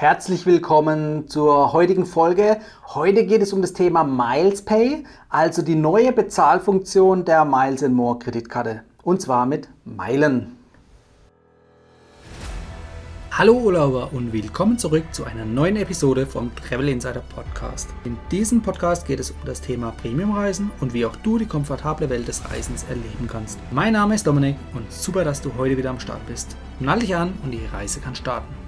Herzlich willkommen zur heutigen Folge. Heute geht es um das Thema Miles Pay, also die neue Bezahlfunktion der Miles More Kreditkarte. Und zwar mit Meilen. Hallo Urlauber und willkommen zurück zu einer neuen Episode vom Travel Insider Podcast. In diesem Podcast geht es um das Thema Premiumreisen und wie auch du die komfortable Welt des Reisens erleben kannst. Mein Name ist Dominik und super, dass du heute wieder am Start bist. Nall dich an und die Reise kann starten.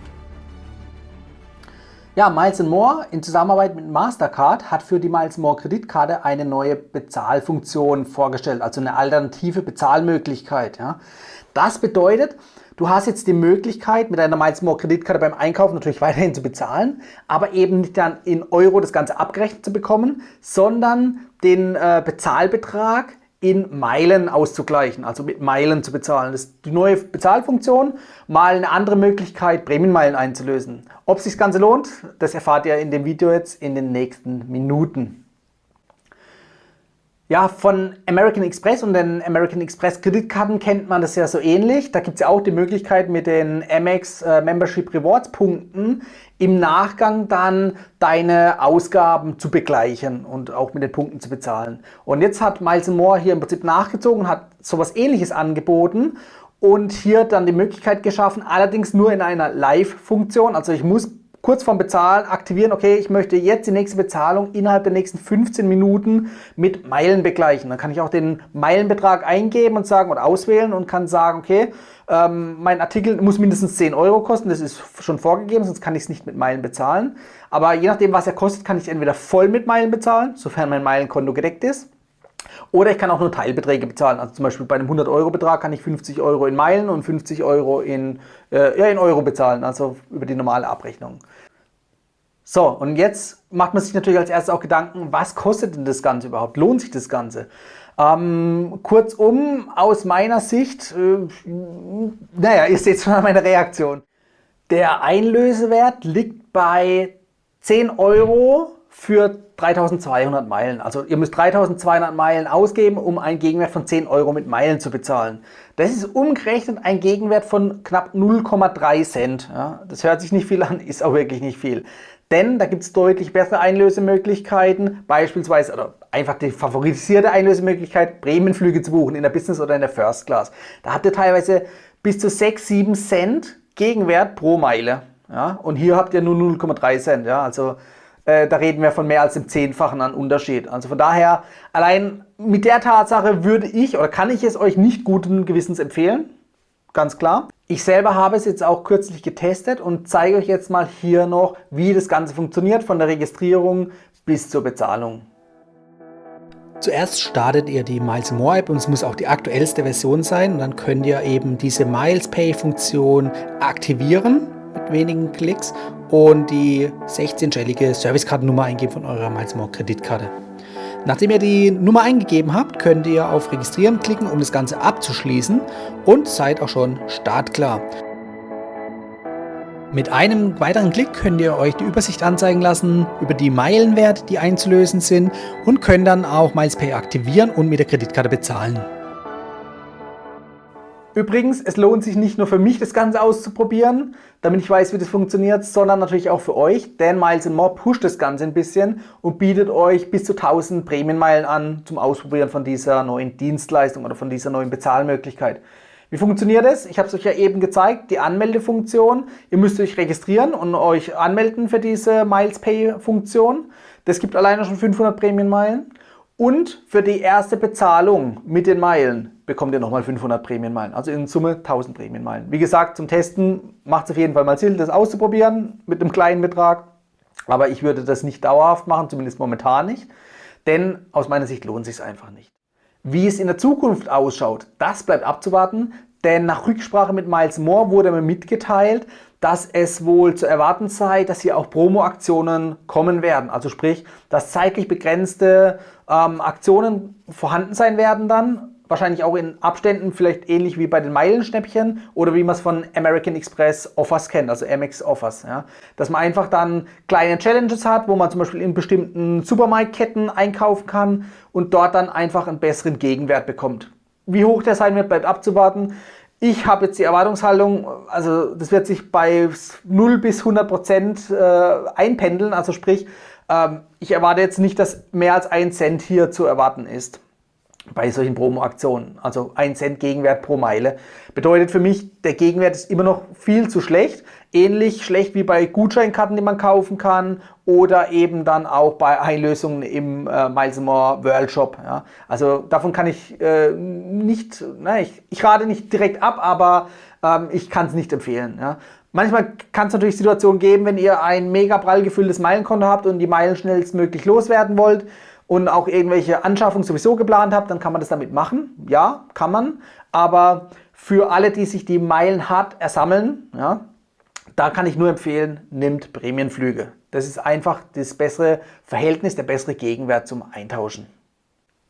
Ja, Miles More in Zusammenarbeit mit Mastercard hat für die Miles More Kreditkarte eine neue Bezahlfunktion vorgestellt, also eine alternative Bezahlmöglichkeit. Ja. Das bedeutet, du hast jetzt die Möglichkeit, mit deiner Miles More Kreditkarte beim Einkaufen natürlich weiterhin zu bezahlen, aber eben nicht dann in Euro das Ganze abgerechnet zu bekommen, sondern den äh, Bezahlbetrag in Meilen auszugleichen, also mit Meilen zu bezahlen. Das ist die neue Bezahlfunktion, mal eine andere Möglichkeit, Prämienmeilen einzulösen. Ob sich das Ganze lohnt, das erfahrt ihr in dem Video jetzt in den nächsten Minuten. Ja, von American Express und den American Express Kreditkarten kennt man das ja so ähnlich. Da gibt es ja auch die Möglichkeit mit den Amex äh, Membership Rewards Punkten im Nachgang dann deine Ausgaben zu begleichen und auch mit den Punkten zu bezahlen. Und jetzt hat Miles More hier im Prinzip nachgezogen, hat sowas ähnliches angeboten und hier dann die Möglichkeit geschaffen, allerdings nur in einer Live-Funktion. Also ich muss kurz vorm Bezahlen aktivieren, okay, ich möchte jetzt die nächste Bezahlung innerhalb der nächsten 15 Minuten mit Meilen begleichen. Dann kann ich auch den Meilenbetrag eingeben und sagen oder auswählen und kann sagen, okay, ähm, mein Artikel muss mindestens 10 Euro kosten, das ist schon vorgegeben, sonst kann ich es nicht mit Meilen bezahlen. Aber je nachdem, was er kostet, kann ich entweder voll mit Meilen bezahlen, sofern mein Meilenkonto gedeckt ist. Oder ich kann auch nur Teilbeträge bezahlen. Also zum Beispiel bei einem 100-Euro-Betrag kann ich 50 Euro in Meilen und 50 Euro in, äh, ja, in Euro bezahlen, also über die normale Abrechnung. So, und jetzt macht man sich natürlich als erstes auch Gedanken, was kostet denn das Ganze überhaupt? Lohnt sich das Ganze? Ähm, kurzum, aus meiner Sicht, äh, naja, ihr seht schon an meiner Reaktion. Der Einlösewert liegt bei 10 Euro für 3200 Meilen. Also ihr müsst 3200 Meilen ausgeben, um einen Gegenwert von 10 Euro mit Meilen zu bezahlen. Das ist umgerechnet ein Gegenwert von knapp 0,3 Cent. Ja, das hört sich nicht viel an, ist auch wirklich nicht viel. Denn da gibt es deutlich bessere Einlösemöglichkeiten, beispielsweise oder einfach die favorisierte Einlösemöglichkeit, Bremenflüge zu buchen in der Business oder in der First Class. Da habt ihr teilweise bis zu 6, 7 Cent Gegenwert pro Meile. Ja? Und hier habt ihr nur 0,3 Cent. Ja? Also äh, da reden wir von mehr als dem Zehnfachen an Unterschied. Also von daher, allein mit der Tatsache würde ich oder kann ich es euch nicht guten Gewissens empfehlen. Ganz klar. Ich selber habe es jetzt auch kürzlich getestet und zeige euch jetzt mal hier noch, wie das Ganze funktioniert, von der Registrierung bis zur Bezahlung. Zuerst startet ihr die Miles More App und es muss auch die aktuellste Version sein. Und dann könnt ihr eben diese Miles Pay Funktion aktivieren wenigen Klicks und die 16-stellige Servicekartennummer eingeben von eurer Milesmore Kreditkarte. Nachdem ihr die Nummer eingegeben habt, könnt ihr auf Registrieren klicken, um das Ganze abzuschließen und seid auch schon startklar. Mit einem weiteren Klick könnt ihr euch die Übersicht anzeigen lassen über die Meilenwerte, die einzulösen sind und könnt dann auch MilesPay aktivieren und mit der Kreditkarte bezahlen. Übrigens, es lohnt sich nicht nur für mich, das Ganze auszuprobieren, damit ich weiß, wie das funktioniert, sondern natürlich auch für euch, denn Miles More pusht das Ganze ein bisschen und bietet euch bis zu 1000 Prämienmeilen an zum Ausprobieren von dieser neuen Dienstleistung oder von dieser neuen Bezahlmöglichkeit. Wie funktioniert es? Ich habe es euch ja eben gezeigt, die Anmeldefunktion. Ihr müsst euch registrieren und euch anmelden für diese Miles Pay Funktion. Das gibt alleine schon 500 Prämienmeilen. Und für die erste Bezahlung mit den Meilen bekommt ihr nochmal 500 Prämienmeilen. Also in Summe 1000 Prämienmeilen. Wie gesagt, zum Testen macht es auf jeden Fall mal Sinn, das auszuprobieren mit einem kleinen Betrag. Aber ich würde das nicht dauerhaft machen, zumindest momentan nicht. Denn aus meiner Sicht lohnt es sich einfach nicht. Wie es in der Zukunft ausschaut, das bleibt abzuwarten. Denn nach Rücksprache mit Miles Moore wurde mir mitgeteilt, dass es wohl zu erwarten sei, dass hier auch Promo-Aktionen kommen werden. Also sprich, dass zeitlich begrenzte ähm, Aktionen vorhanden sein werden dann. Wahrscheinlich auch in Abständen, vielleicht ähnlich wie bei den Meilenschnäppchen oder wie man es von American Express Offers kennt, also MX Offers. Ja. Dass man einfach dann kleine Challenges hat, wo man zum Beispiel in bestimmten Supermarktketten einkaufen kann und dort dann einfach einen besseren Gegenwert bekommt. Wie hoch der sein wird, bleibt abzuwarten. Ich habe jetzt die Erwartungshaltung, also das wird sich bei 0 bis 100 Prozent äh, einpendeln. Also sprich, ähm, ich erwarte jetzt nicht, dass mehr als ein Cent hier zu erwarten ist bei solchen Promo-Aktionen. Also ein Cent Gegenwert pro Meile. Bedeutet für mich, der Gegenwert ist immer noch viel zu schlecht. Ähnlich schlecht wie bei Gutscheinkarten, die man kaufen kann oder eben dann auch bei Einlösungen im äh, Miles More World Shop. Ja. Also davon kann ich äh, nicht, na, ich, ich rate nicht direkt ab, aber ähm, ich kann es nicht empfehlen. Ja. Manchmal kann es natürlich Situationen geben, wenn ihr ein mega prall gefülltes Meilenkonto habt und die Meilen schnellstmöglich loswerden wollt und auch irgendwelche Anschaffungen sowieso geplant habt, dann kann man das damit machen. Ja, kann man. Aber für alle, die sich die Meilen hart ersammeln, ja, da kann ich nur empfehlen, nimmt Prämienflüge. Das ist einfach das bessere Verhältnis, der bessere Gegenwert zum Eintauschen.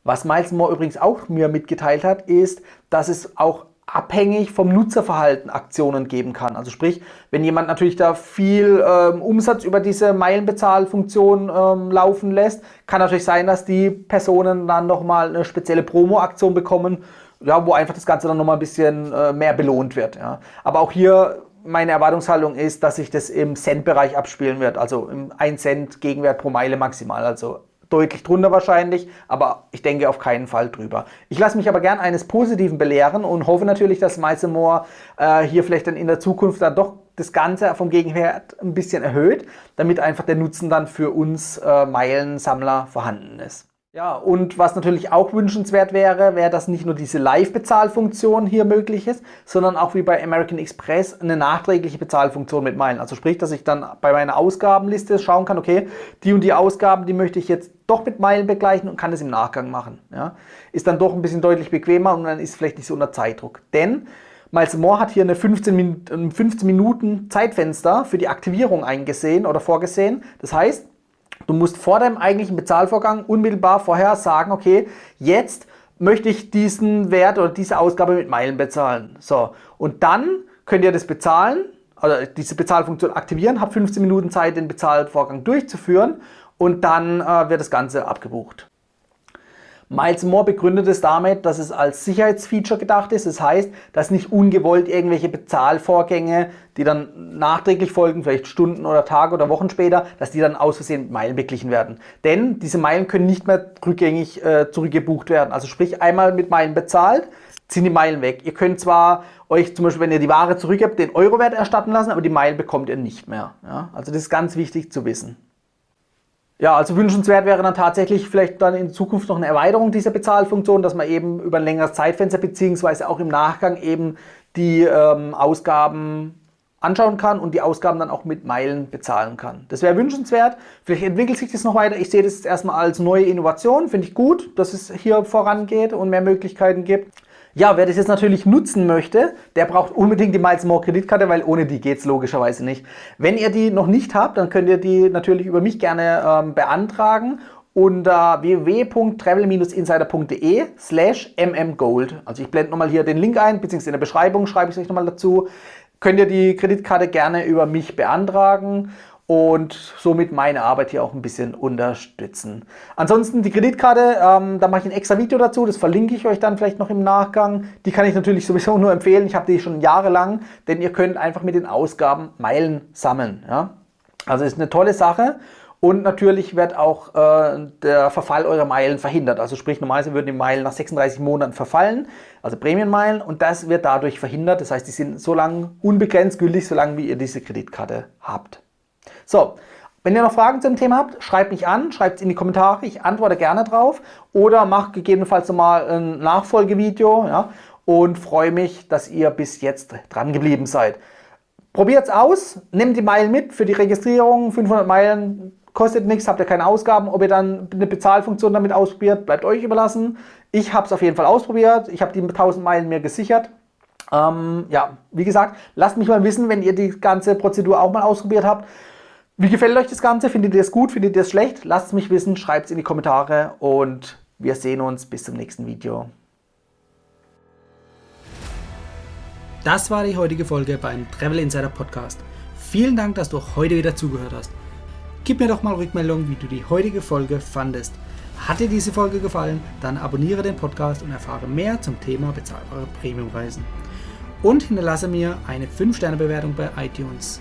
Was Miles More übrigens auch mir mitgeteilt hat, ist, dass es auch abhängig vom Nutzerverhalten Aktionen geben kann. Also sprich, wenn jemand natürlich da viel ähm, Umsatz über diese Meilenbezahlfunktion ähm, laufen lässt, kann natürlich sein, dass die Personen dann nochmal eine spezielle Promo-Aktion bekommen, ja, wo einfach das Ganze dann nochmal ein bisschen äh, mehr belohnt wird. Ja. Aber auch hier meine Erwartungshaltung ist, dass sich das im Cent-Bereich abspielen wird, also im 1 Cent Gegenwert pro Meile maximal. Also deutlich drunter wahrscheinlich, aber ich denke auf keinen Fall drüber. Ich lasse mich aber gern eines Positiven belehren und hoffe natürlich, dass Meisemore äh, hier vielleicht dann in der Zukunft dann doch das Ganze vom Gegenwert ein bisschen erhöht, damit einfach der Nutzen dann für uns äh, Meilensammler vorhanden ist. Ja, und was natürlich auch wünschenswert wäre, wäre, dass nicht nur diese Live-Bezahlfunktion hier möglich ist, sondern auch wie bei American Express eine nachträgliche Bezahlfunktion mit Meilen. Also sprich, dass ich dann bei meiner Ausgabenliste schauen kann, okay, die und die Ausgaben, die möchte ich jetzt doch mit Meilen begleichen und kann das im Nachgang machen. Ja. Ist dann doch ein bisschen deutlich bequemer und dann ist vielleicht nicht so unter Zeitdruck. Denn Miles More hat hier eine 15, Min 15 Minuten Zeitfenster für die Aktivierung eingesehen oder vorgesehen. Das heißt, Du musst vor deinem eigentlichen Bezahlvorgang unmittelbar vorher sagen, okay, jetzt möchte ich diesen Wert oder diese Ausgabe mit Meilen bezahlen. So, und dann könnt ihr das bezahlen, oder diese Bezahlfunktion aktivieren, habt 15 Minuten Zeit, den Bezahlvorgang durchzuführen und dann äh, wird das Ganze abgebucht. Miles More begründet es damit, dass es als Sicherheitsfeature gedacht ist. Das heißt, dass nicht ungewollt irgendwelche Bezahlvorgänge, die dann nachträglich folgen, vielleicht Stunden oder Tage oder Wochen später, dass die dann aus Versehen mit Meilen beglichen werden. Denn diese Meilen können nicht mehr rückgängig äh, zurückgebucht werden. Also sprich, einmal mit Meilen bezahlt, sind die Meilen weg. Ihr könnt zwar euch zum Beispiel, wenn ihr die Ware zurückgebt, den Eurowert erstatten lassen, aber die Meilen bekommt ihr nicht mehr. Ja? Also das ist ganz wichtig zu wissen. Ja, also wünschenswert wäre dann tatsächlich vielleicht dann in Zukunft noch eine Erweiterung dieser Bezahlfunktion, dass man eben über ein längeres Zeitfenster beziehungsweise auch im Nachgang eben die ähm, Ausgaben anschauen kann und die Ausgaben dann auch mit Meilen bezahlen kann. Das wäre wünschenswert. Vielleicht entwickelt sich das noch weiter. Ich sehe das jetzt erstmal als neue Innovation. Finde ich gut, dass es hier vorangeht und mehr Möglichkeiten gibt. Ja, wer das jetzt natürlich nutzen möchte, der braucht unbedingt die Miles More Kreditkarte, weil ohne die geht es logischerweise nicht. Wenn ihr die noch nicht habt, dann könnt ihr die natürlich über mich gerne ähm, beantragen unter www.travel-insider.de slash mmgold. Also ich blende nochmal hier den Link ein, beziehungsweise in der Beschreibung schreibe ich es euch nochmal dazu. Könnt ihr die Kreditkarte gerne über mich beantragen und somit meine Arbeit hier auch ein bisschen unterstützen. Ansonsten die Kreditkarte, ähm, da mache ich ein extra Video dazu, das verlinke ich euch dann vielleicht noch im Nachgang. Die kann ich natürlich sowieso nur empfehlen, ich habe die schon jahrelang, denn ihr könnt einfach mit den Ausgaben Meilen sammeln. Ja? Also ist eine tolle Sache. Und natürlich wird auch äh, der Verfall eurer Meilen verhindert. Also sprich, normalerweise würden die Meilen nach 36 Monaten verfallen, also Prämienmeilen, und das wird dadurch verhindert. Das heißt, die sind so lange unbegrenzt gültig, solange wie ihr diese Kreditkarte habt. So, wenn ihr noch Fragen zum Thema habt, schreibt mich an, schreibt es in die Kommentare, ich antworte gerne drauf oder macht gegebenenfalls nochmal ein Nachfolgevideo ja, und freue mich, dass ihr bis jetzt dran geblieben seid. Probiert es aus, nehmt die Meilen mit für die Registrierung, 500 Meilen kostet nichts, habt ihr keine Ausgaben. Ob ihr dann eine Bezahlfunktion damit ausprobiert, bleibt euch überlassen. Ich habe es auf jeden Fall ausprobiert, ich habe die 1000 Meilen mir gesichert. Ähm, ja, wie gesagt, lasst mich mal wissen, wenn ihr die ganze Prozedur auch mal ausprobiert habt. Wie gefällt euch das Ganze? Findet ihr es gut? Findet ihr es schlecht? Lasst es mich wissen, schreibt es in die Kommentare und wir sehen uns bis zum nächsten Video. Das war die heutige Folge beim Travel Insider Podcast. Vielen Dank, dass du heute wieder zugehört hast. Gib mir doch mal Rückmeldung, wie du die heutige Folge fandest. Hat dir diese Folge gefallen, dann abonniere den Podcast und erfahre mehr zum Thema bezahlbare Premiumreisen. und hinterlasse mir eine 5-Sterne-Bewertung bei iTunes.